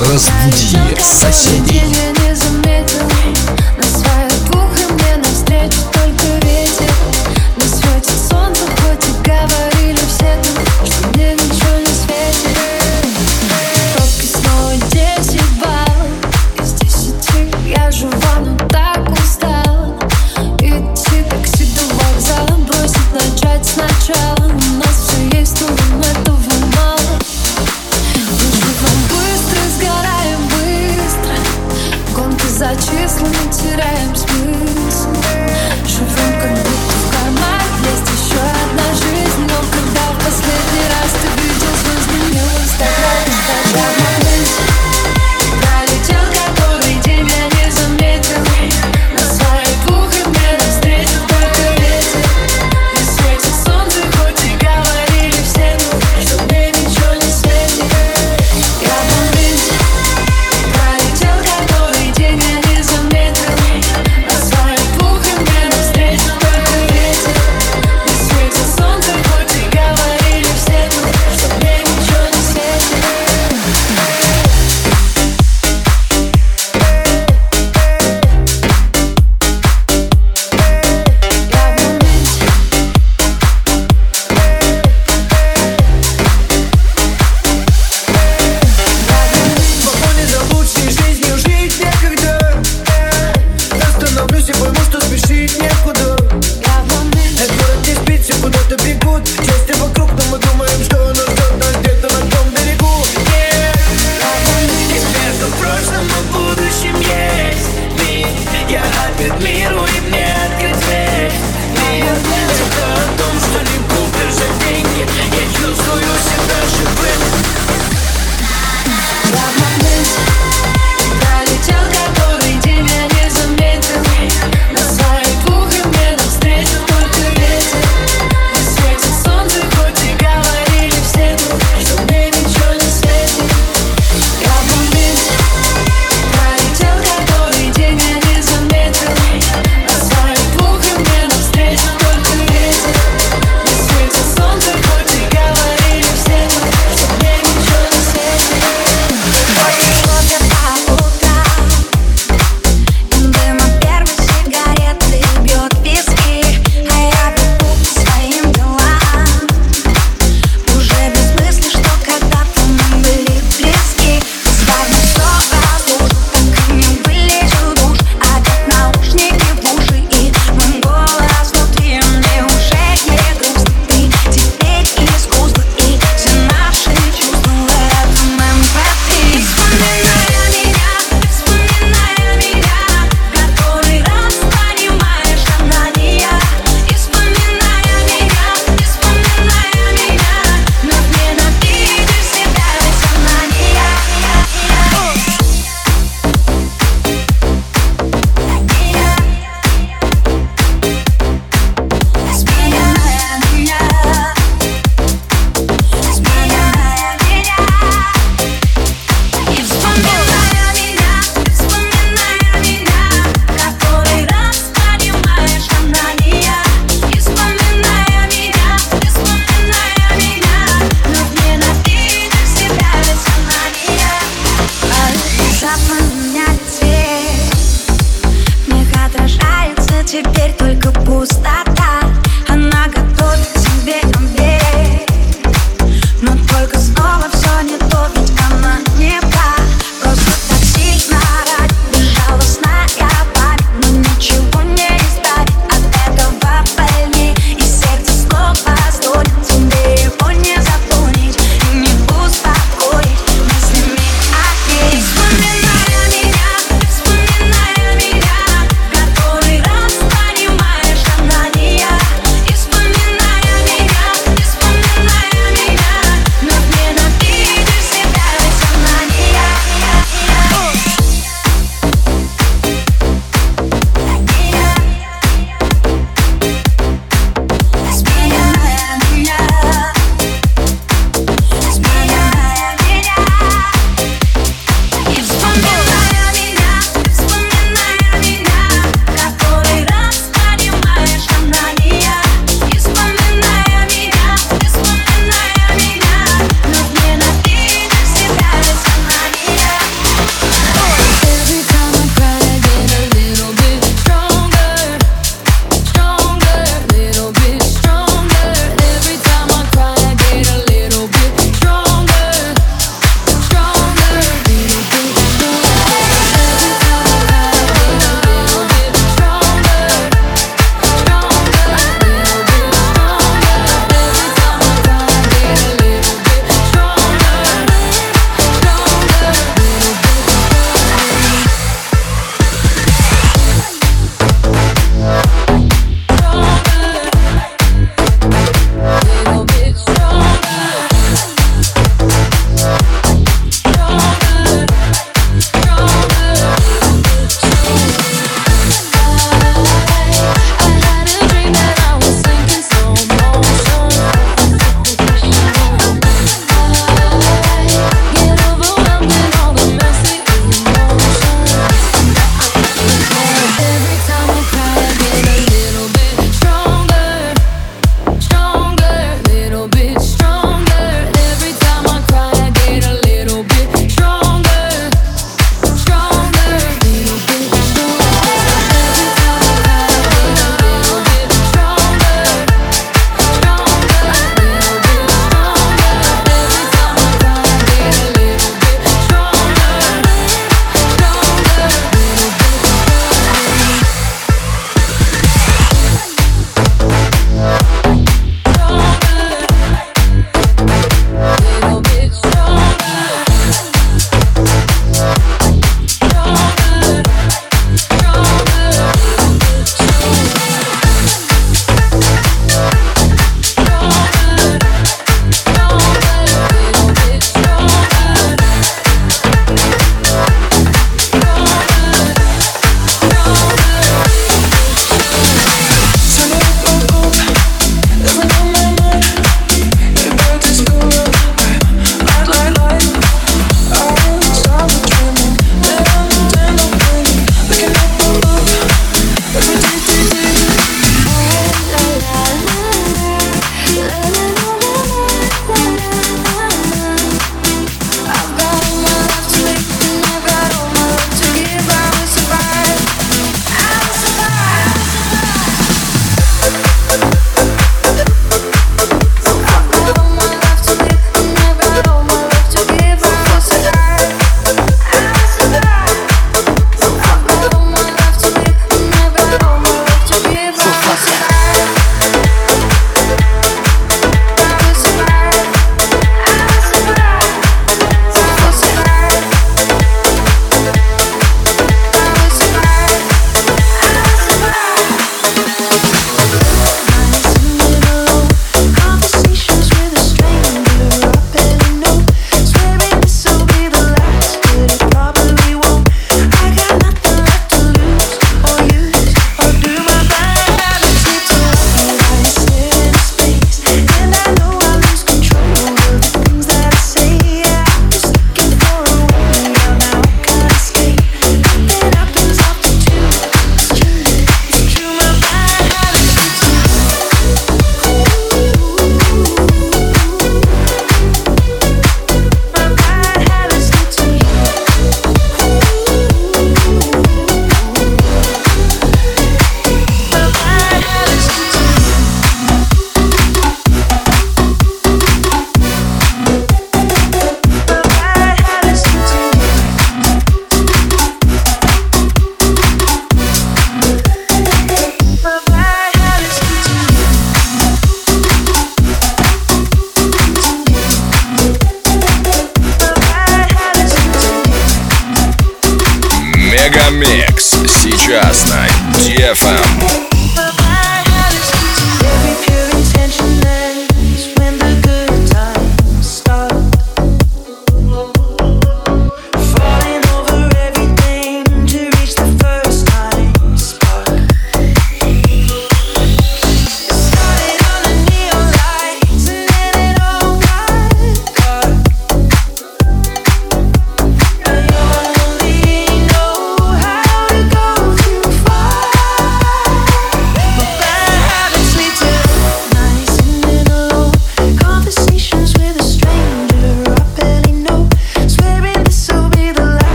Разбуди соседей.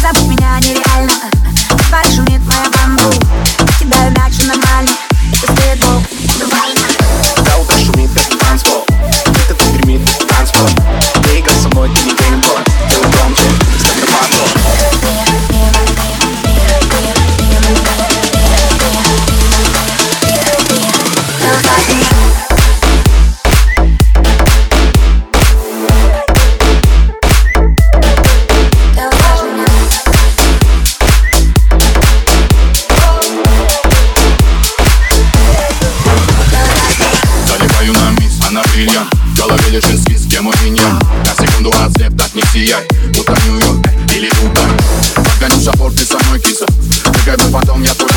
Забудь меня нереально. Твоя шумит моя бамбу Кидаю мяч на аномально меня В голове лежит спис, где мой меня На секунду ослеп, так не сияй. Будто Нью-Йорк или Дубай Погоню шапор, ты со мной киса. Прыгай бы потом, я твой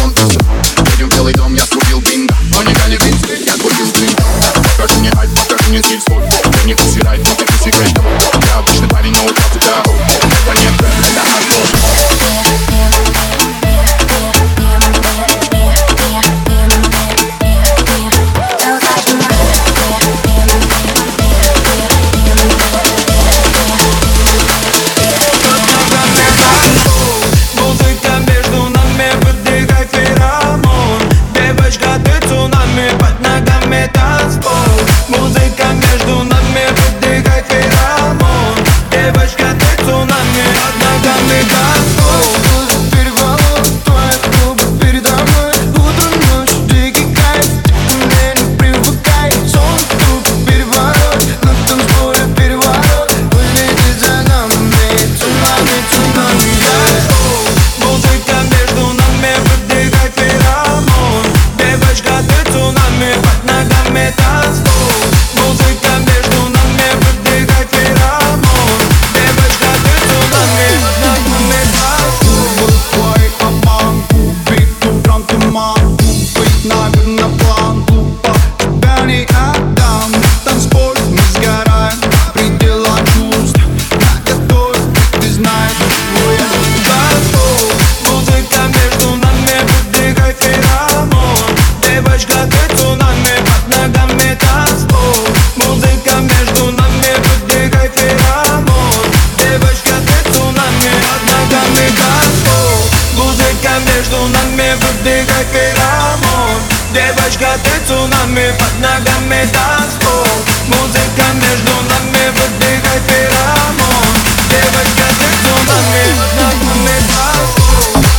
Между нами воды, как и Девочка, ты цунами, под ногами танцпол Музыка между нами воды, как феромон. Девочка, ты цунами, под ногами танцпол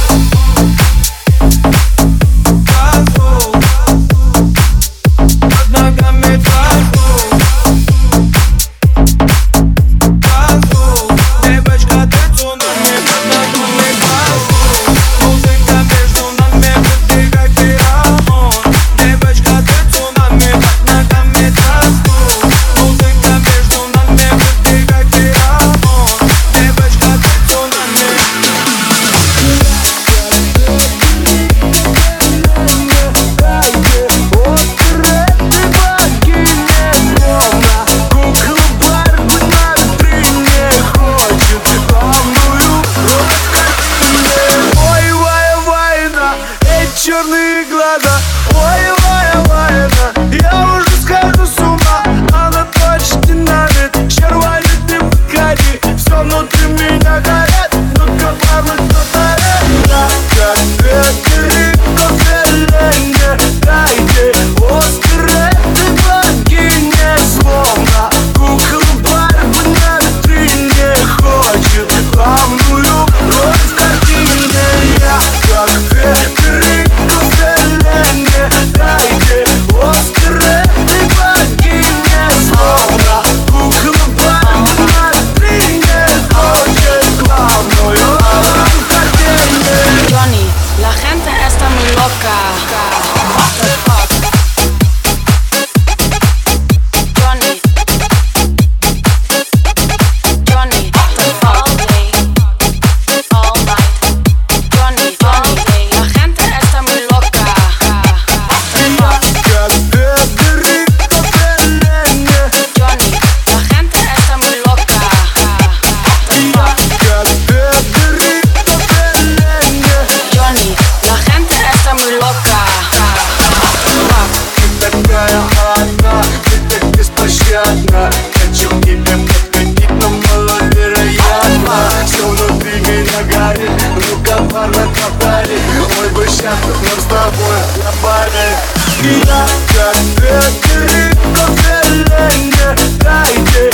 Я пар на катаре Ой, бы сейчас нам с тобой на баре Я как ветер, как ветер, дайте